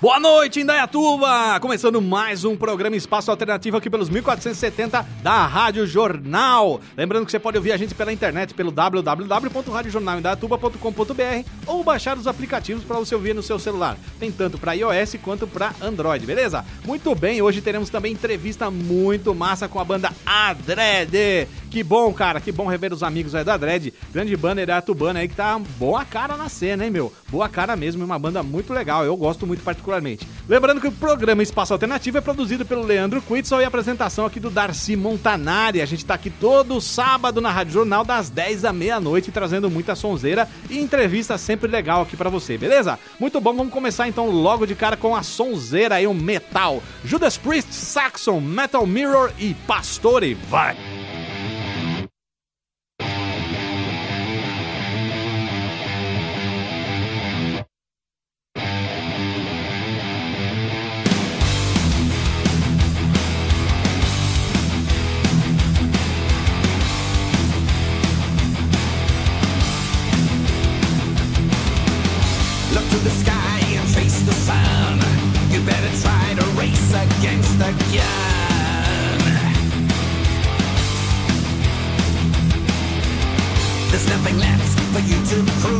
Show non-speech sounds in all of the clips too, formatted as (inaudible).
Boa noite, Indaiatuba! Começando mais um programa Espaço Alternativo aqui pelos 1470 da Rádio Jornal. Lembrando que você pode ouvir a gente pela internet pelo www.radiojornalindaiatuba.com.br ou baixar os aplicativos para você ouvir no seu celular. Tem tanto para iOS quanto para Android, beleza? Muito bem, hoje teremos também entrevista muito massa com a banda Adred. Que bom, cara, que bom rever os amigos aí da Adred. Grande banda Indaiatubana aí que tá boa cara na cena, hein, meu? Boa cara mesmo, uma banda muito legal. Eu gosto muito particularmente particularmente. Lembrando que o programa Espaço Alternativo é produzido pelo Leandro Quitzel e a apresentação aqui do Darcy Montanari. A gente tá aqui todo sábado na Rádio Jornal, das 10 à meia-noite, trazendo muita sonzeira e entrevista sempre legal aqui para você, beleza? Muito bom, vamos começar então logo de cara com a sonzeira aí, o metal. Judas Priest, Saxon, Metal Mirror e Pastore. Vai! There's nothing left for you to prove.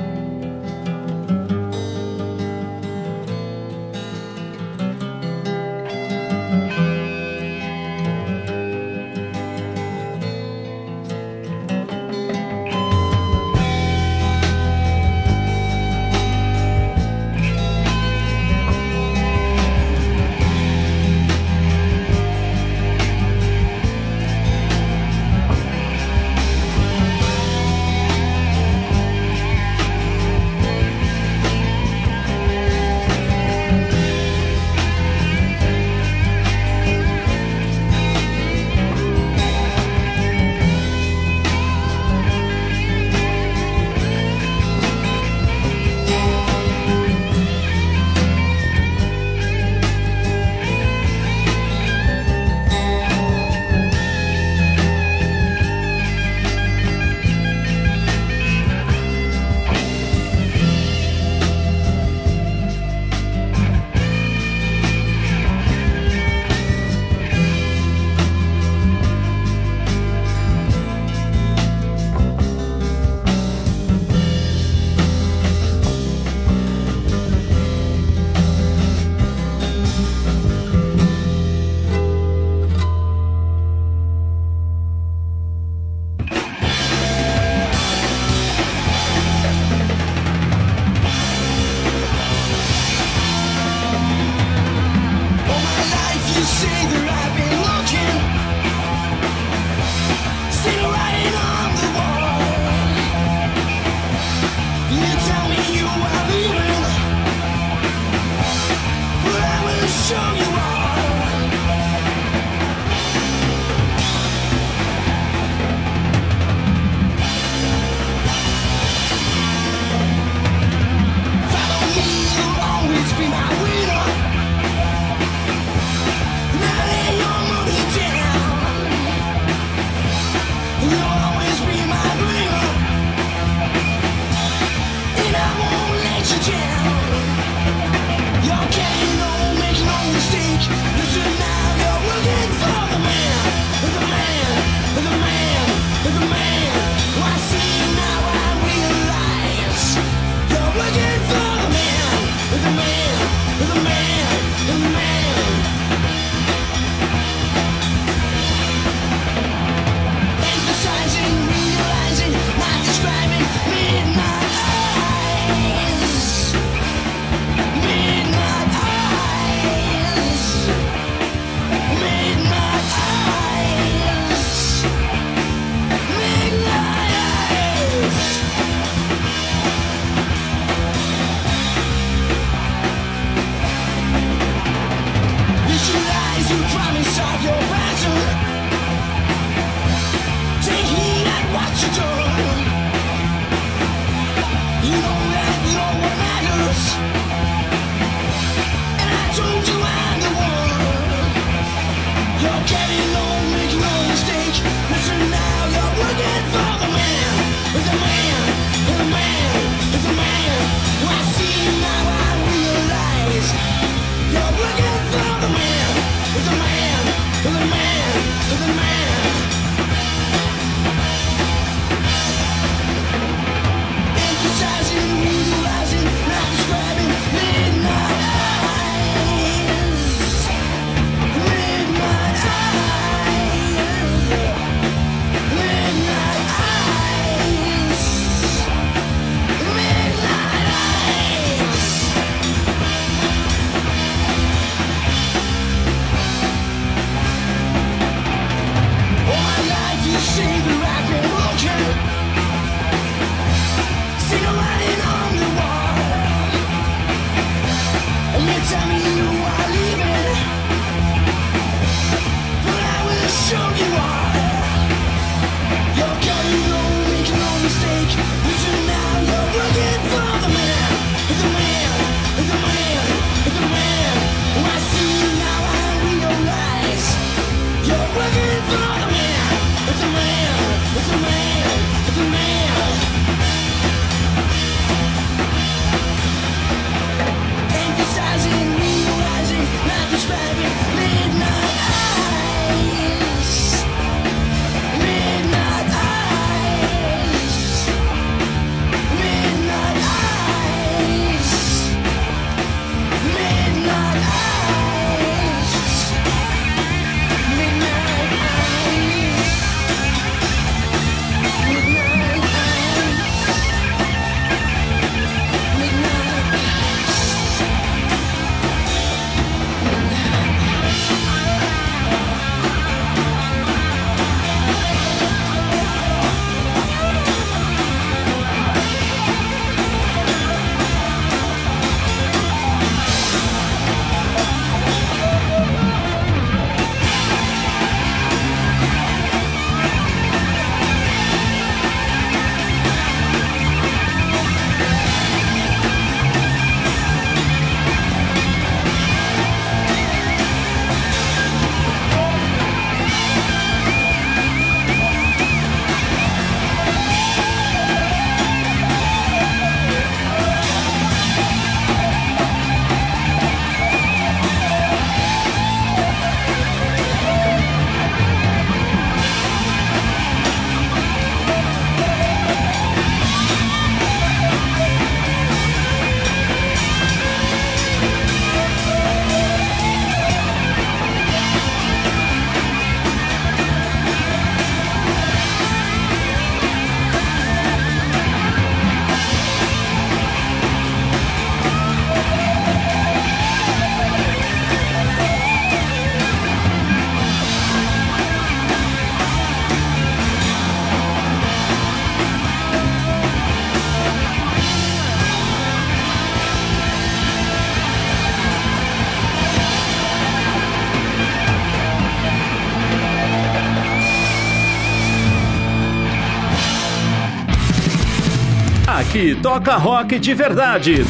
Toca rock de verdade.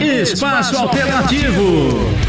Espaço Alternativo. What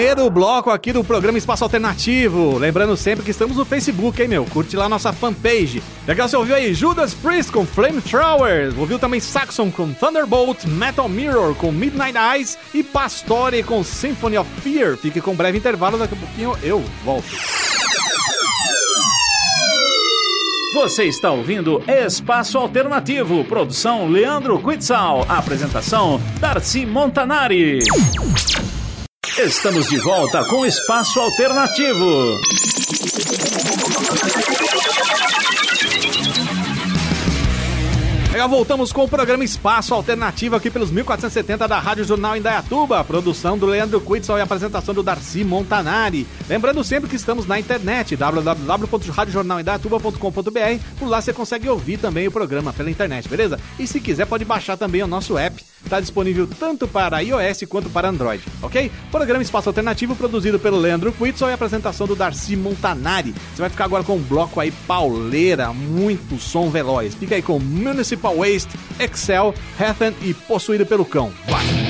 primeiro bloco aqui do programa Espaço Alternativo. Lembrando sempre que estamos no Facebook, hein, meu? Curte lá nossa fanpage. Legal você ouviu aí Judas Priest com Flamethrower. Ouviu também Saxon com Thunderbolt, Metal Mirror com Midnight Eyes e Pastore com Symphony of Fear. Fique com um breve intervalo, daqui a pouquinho eu volto. Você está ouvindo Espaço Alternativo, produção Leandro Quitzal, apresentação Darcy Montanari. Estamos de volta com Espaço Alternativo. Legal, voltamos com o programa Espaço Alternativo aqui pelos 1470 da Rádio Jornal Indaiatuba, produção do Leandro Quitzal e apresentação do Darcy Montanari. Lembrando sempre que estamos na internet, www.radiojornalindaiatuba.com.br. Por lá você consegue ouvir também o programa pela internet, beleza? E se quiser pode baixar também o nosso app Está disponível tanto para iOS quanto para Android, ok? Programa Espaço Alternativo produzido pelo Leandro Quitson e apresentação do Darcy Montanari. Você vai ficar agora com um bloco aí pauleira, muito som veloz. Fica aí com Municipal Waste, Excel, Hathen e Possuído pelo Cão. Vai!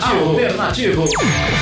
alternativo. alternativo.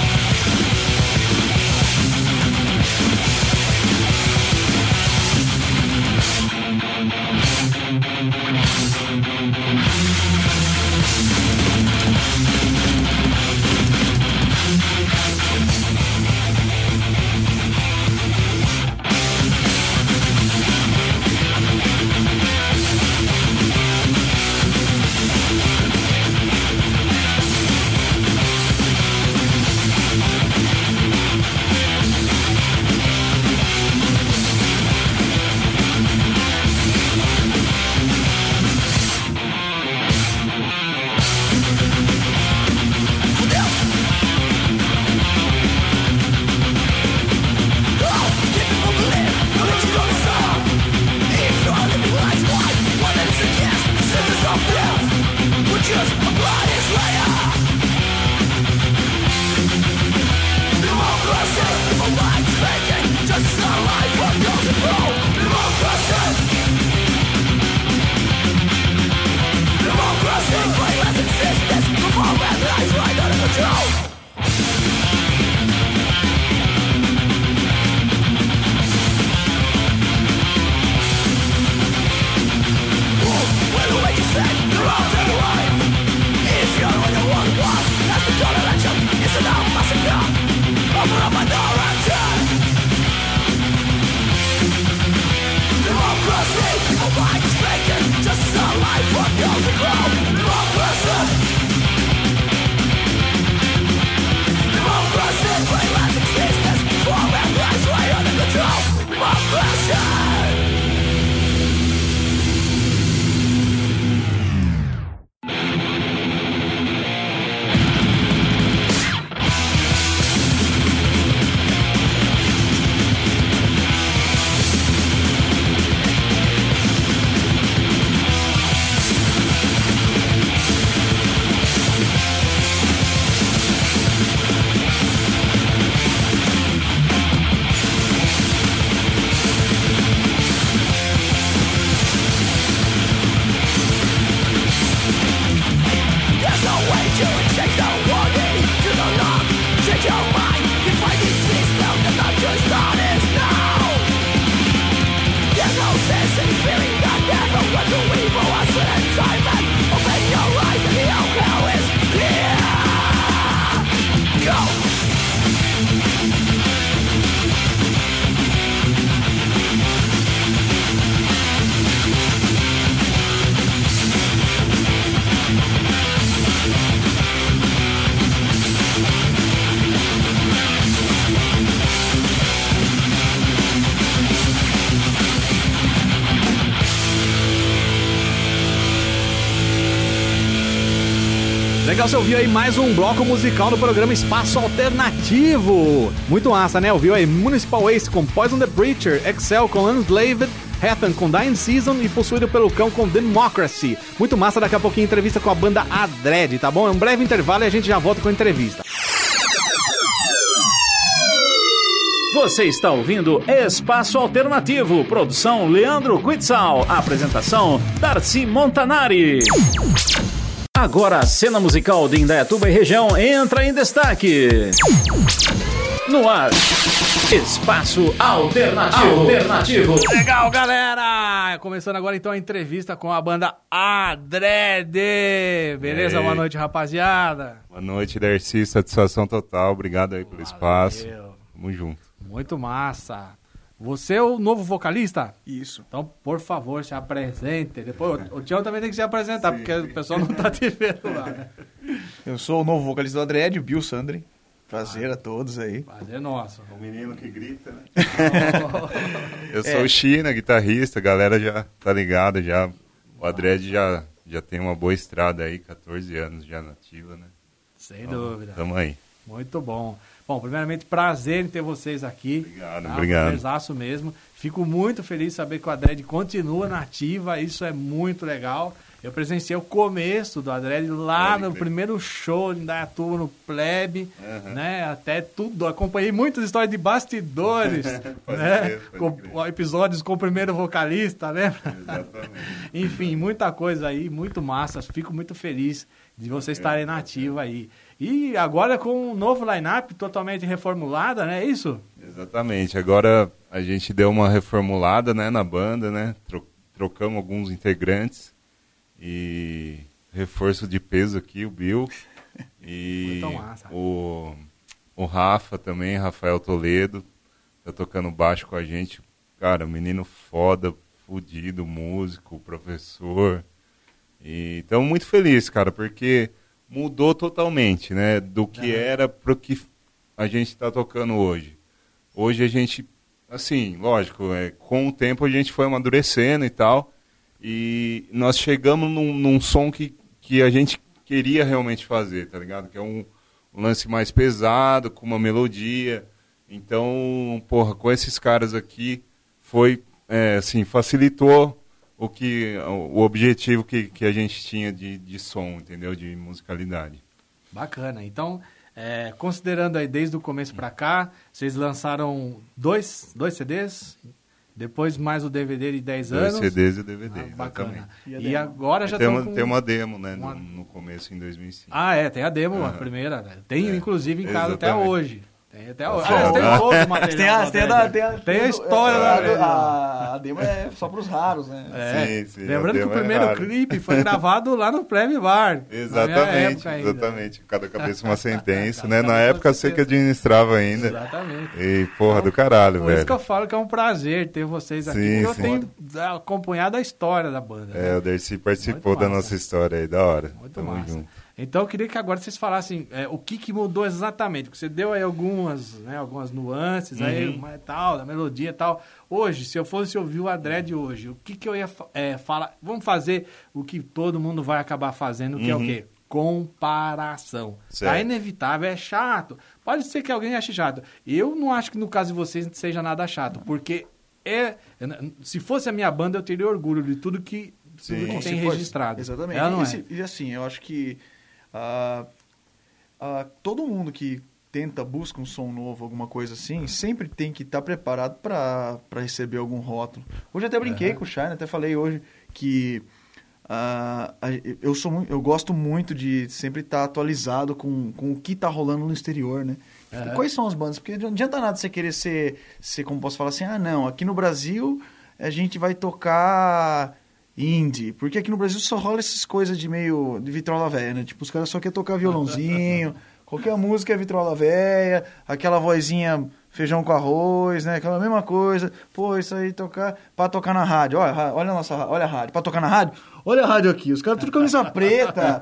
Go! Legal, você ouviu aí mais um bloco musical do programa Espaço Alternativo. Muito massa, né? Ouviu aí Municipal Waste com Poison the Preacher, Excel com Unslaved, Heaven com Dying Season e Possuído pelo Cão com Democracy. Muito massa, daqui a pouquinho entrevista com a banda Adred, tá bom? É um breve intervalo e a gente já volta com a entrevista. Você está ouvindo Espaço Alternativo, produção Leandro Quitzal, apresentação Darcy Montanari. Agora a cena musical de Indaiatuba e região entra em destaque. No ar, Espaço Alternativo. Alternativo. Legal, galera! Começando agora então a entrevista com a banda Adred. Beleza? Boa noite, rapaziada. Boa noite, Darcy. Satisfação total. Obrigado aí pelo espaço. Valeu. Tamo junto. Muito massa. Você é o novo vocalista? Isso. Então, por favor, se apresente. Depois, o Tião também tem que se apresentar, porque o pessoal não tá te vendo lá. né? Eu sou o novo vocalista do Adred, o Bill Sandri. Prazer a todos aí. Prazer nosso. O menino que grita, né? É. (laughs) Eu sou o China, guitarrista. A galera já tá ligada já. O Adred já, já tem uma boa estrada aí, 14 anos já nativa, né? Sem dúvida. Tamo aí. Muito bom. Bom, primeiramente, prazer em ter vocês aqui. Obrigado, tá? obrigado. Prazerzaço mesmo. Fico muito feliz de saber que o Adred continua na ativa. Isso é muito legal. Eu presenciei o começo do Adred lá no primeiro show em Dayatuba, no Plebe, Aham. né? Até tudo. Acompanhei muitas histórias de bastidores, (laughs) né? com, episódios com o primeiro vocalista, né? Exatamente. Enfim, muita coisa aí, muito massa. Fico muito feliz de vocês estarem na ativa aí. E agora com um novo line-up totalmente reformulada, né? É isso? Exatamente. Agora a gente deu uma reformulada né, na banda, né? Tro- trocamos alguns integrantes e reforço de peso aqui, o Bill. E o, o Rafa também, Rafael Toledo, tá tocando baixo com a gente. Cara, menino foda, fudido, músico, professor. E estamos muito felizes, cara, porque mudou totalmente, né? Do que era pro que a gente está tocando hoje. Hoje a gente, assim, lógico, é, com o tempo a gente foi amadurecendo e tal. E nós chegamos num, num som que, que a gente queria realmente fazer, tá ligado? Que é um, um lance mais pesado, com uma melodia. Então, porra, com esses caras aqui, foi, é, assim, facilitou o que o objetivo que, que a gente tinha de, de som, entendeu? De musicalidade. Bacana. Então, é, considerando aí desde o começo pra cá, vocês lançaram dois, dois CDs, depois mais o DVD de 10 Dois anos. CDs e DVD, Ah, bacana. exatamente. E a E, agora já tem, uma, com... tem uma demo, né, uma- no, no começo, em 2005. Ah, é, tem a demo, a Aham. primeira. né? Tem, É, inclusive, em casa até exatamente. hoje. Tem até. Ah, tem Ah. todo o material. Tem a, do tem a, Adred. da- tem a, Tem a história a, da a, Adred. a, a demo é só pros raros, né? É. Sim, sim, Lembrando a que o é primeiro raro. clipe foi (laughs) gravado lá no Plebe Bar. Exatamente, exatamente. Cada cabeça uma sentença, né? Na época você que administrava ainda. Exatamente. E porra do caralho, Por isso velho. que eu falo que é um prazer ter vocês aqui. Sim, porque sim. eu tenho acompanhado a história da banda. É, né? o Dercy participou Muito da massa. nossa história aí, da hora. Muito Tamo massa. junto. Então eu queria que agora vocês falassem é, o que, que mudou exatamente. Porque você deu aí algumas, né, algumas nuances aí, Uhum. uma, tal, da melodia e tal. Hoje, se eu fosse ouvir o Adred hoje, o que, que eu ia é, falar? Vamos fazer o que todo mundo vai acabar fazendo, que é o Uhum. quê? Comparação. Certo. Tá inevitável, é chato. Pode ser que alguém ache chato. Eu não acho que no caso de vocês seja nada chato, porque é. Se fosse a minha banda, eu teria orgulho de tudo que, tudo que tem registrado. Exatamente. Ela não e, é. se- e assim, eu acho que ah, ah, todo mundo que tenta, busca um som novo, alguma coisa assim, sempre tem que estar preparado para receber algum rótulo. Hoje até brinquei com o Shine, até falei hoje que a- eu, sou, eu gosto muito de sempre estar atualizado com, com o que está rolando no exterior, né? Aham. Quais são as bandas? Porque não adianta nada você querer ser, ser, como posso falar assim, ah, não, aqui no Brasil a gente vai tocar indie, porque aqui no Brasil só rola essas coisas de meio de vitrola velha, né? Tipo, os caras só querem tocar violãozinho, (laughs) qualquer música é vitrola velha, aquela vozinha feijão com arroz, né? Aquela mesma coisa. Pô, isso aí tocar pra tocar na rádio. Olha, olha a nossa, olha a rádio, pra tocar na rádio. Olha a rádio aqui, os caras tudo camisa (laughs) preta.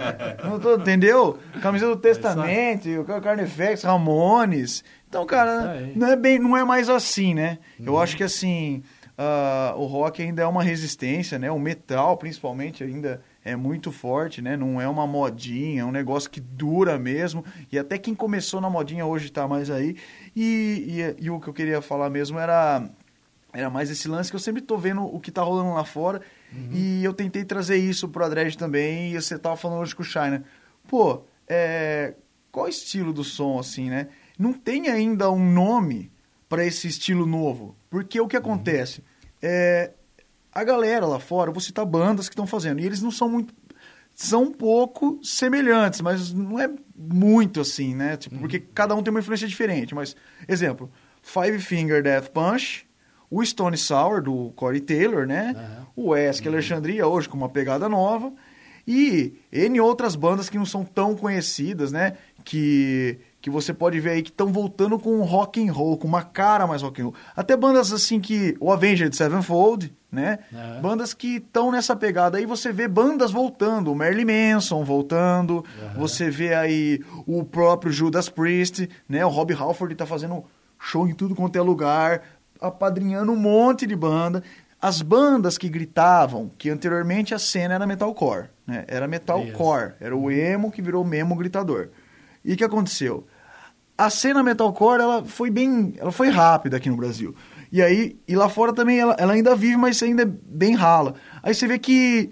tô, entendeu? Camisa do Testamento, o Carnifex, Ramones. Então, cara, aí. não é bem, não é mais assim, né? Eu acho que assim, ah, o rock ainda é uma resistência, né? O metal, principalmente, ainda é muito forte, né? Não é uma modinha, é um negócio que dura mesmo. E até quem começou na modinha hoje tá mais aí. E, e, e o que eu queria falar mesmo era era mais esse lance que eu sempre tô vendo o que tá rolando lá fora. E eu tentei trazer isso pro Adred também. E você tava falando hoje com o China. Pô, é, qual é o estilo do som, assim, né? Não tem ainda um nome para esse estilo novo. Porque o que acontece? É, a galera lá fora, eu vou citar bandas que estão fazendo. E eles não são muito. São um pouco semelhantes, mas não é muito assim, né? Tipo, Porque cada um tem uma influência diferente. Mas, exemplo, Five Finger Death Punch, o Stone Sour, do Corey Taylor, né? O Esk Alexandria, hoje com uma pegada nova. E N outras bandas que não são tão conhecidas, né? Que, que você pode ver aí que estão voltando com rock and roll, com uma cara mais rock and roll. Até bandas assim que... O Avenged Sevenfold, né? É. Bandas que estão nessa pegada. Aí você vê bandas voltando. O Marilyn Manson voltando. Você vê aí o próprio Judas Priest, né? O Rob Halford tá fazendo show em tudo quanto é lugar. Apadrinhando um monte de banda. As bandas que gritavam, que anteriormente a cena era metalcore, né? Era metalcore. Era o emo que virou memo gritador. E o que aconteceu? a cena metalcore ela foi bem ela foi rápida aqui no Brasil e aí e lá fora também ela, ela ainda vive mas ainda é bem rala aí você vê que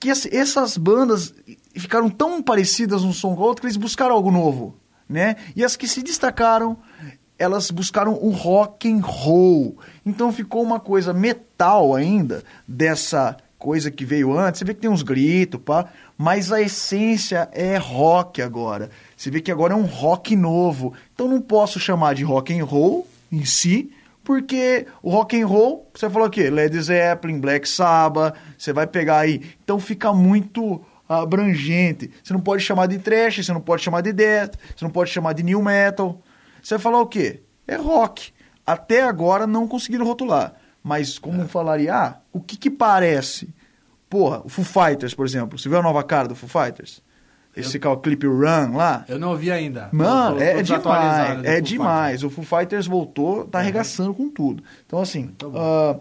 que ess- essas bandas ficaram tão parecidas um som com o outro que eles buscaram algo novo, né? E as que se destacaram, elas buscaram o rock and roll. Então ficou uma coisa metal ainda dessa coisa que veio antes. Você vê que tem uns gritos, pá, mas a essência é rock agora. Você vê que agora é um rock novo. Então não posso chamar de rock and roll em si, porque o rock and roll, você falou o quê? Led Zeppelin, Black Sabbath, você vai pegar aí. Então fica muito abrangente. Você não pode chamar de thrash, você não pode chamar de death, você não pode chamar de new metal. Você vai falar o quê? É rock. Até agora não conseguiram rotular. Mas como falaria, ah, o que que parece? Porra, o Foo Fighters, por exemplo. Você viu a nova cara do Foo Fighters? Esse eu... clipe Run lá. Eu não ouvi ainda. Mano, Tô- é, é demais. É demais. O Foo Fighters voltou, tá arregaçando com tudo. Então, assim, ah,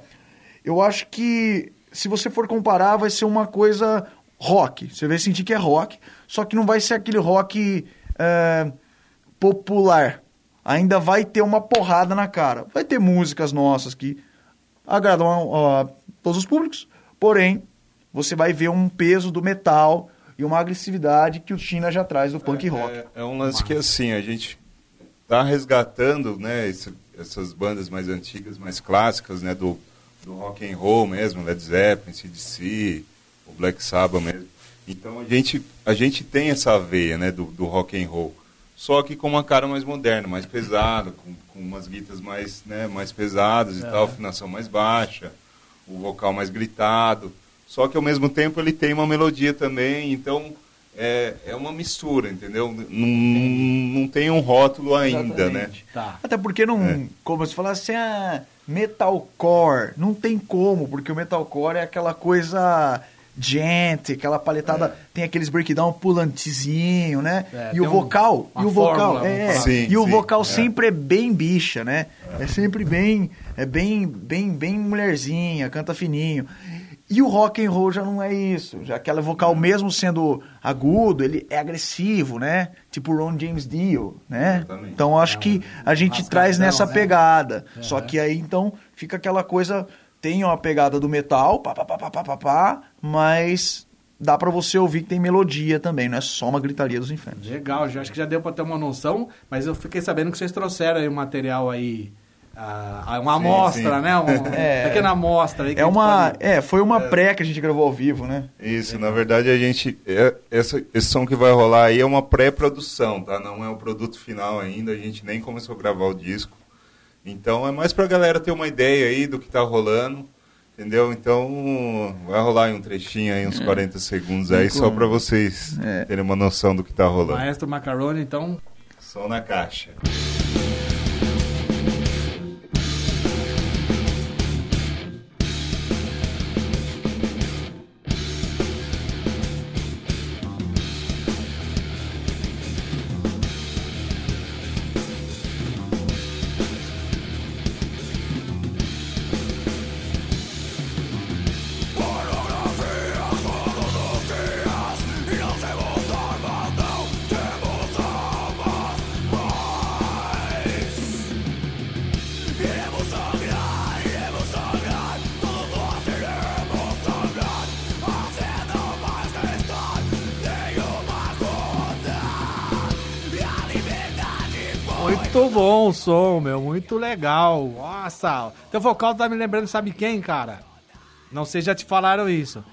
eu acho que se você for comparar, vai ser uma coisa rock. Você vai sentir que é rock, só que não vai ser aquele rock eh, popular. Ainda vai ter uma porrada na cara. Vai ter músicas nossas que agradam a, a todos os públicos, porém, você vai ver um peso do metal e uma agressividade que o China já traz do punk rock. É, é um lance que assim, a gente tá resgatando, né, esse- essas bandas mais antigas, mais clássicas, né, do, do rock and roll mesmo, Led Zeppelin, CDC, o Black Sabbath mesmo. Então a gente, a gente tem essa veia, né, do, do rock and roll. Só que com uma cara mais moderna, mais pesada, com, com umas guitas mais, né, mais pesadas e tal, afinação mais baixa, o vocal mais gritado. Só que ao mesmo tempo ele tem uma melodia também, então é, é uma mistura, entendeu? Não, não tem um rótulo ainda, né? Exatamente. Tá. Até porque não, É. como se falasse, ah, metalcore, não tem como, porque o metalcore é aquela coisa gente, aquela paletada, tem aqueles breakdown pulantezinho, né? É, e o um- vocal, uma e o vocal, fórmula, é. Sim, e o sim, vocal é. sempre é bem bicha, né? É sempre bem, é bem, bem, bem mulherzinha, canta fininho. E o rock and roll já não é isso, já aquela vocal mesmo sendo agudo, ele é agressivo, né? Tipo o Ron James Dio, né? Exatamente. Então acho que a gente traz nessa né? pegada. Só que aí então fica aquela coisa, tem uma pegada do metal, pá, pá, pá, pá, pá, pá, pá, mas dá pra você ouvir que tem melodia também, não é só uma gritaria dos infernos. Legal, já, acho que já deu pra ter uma noção, mas eu fiquei sabendo que vocês trouxeram aí um material aí, ah, uma Sim, amostra, sim. né? Uma É. pequena amostra aí. que É uma, pode- é, foi uma pré que a gente gravou ao vivo, né? Isso, na verdade a gente. é- essa, esse som que vai rolar aí é uma pré-produção, tá? Não é o produto final ainda, a gente nem começou a gravar o disco. Então é mais pra galera ter uma ideia aí do que tá rolando. Entendeu? Então vai rolar aí um trechinho aí, uns 40 segundos aí, só pra vocês É. terem uma noção do que tá rolando. Maestro Macaroni, então, Som na caixa. Som, meu, muito legal. Nossa, teu vocal tá me lembrando, sabe quem, cara? Não sei se já te falaram isso.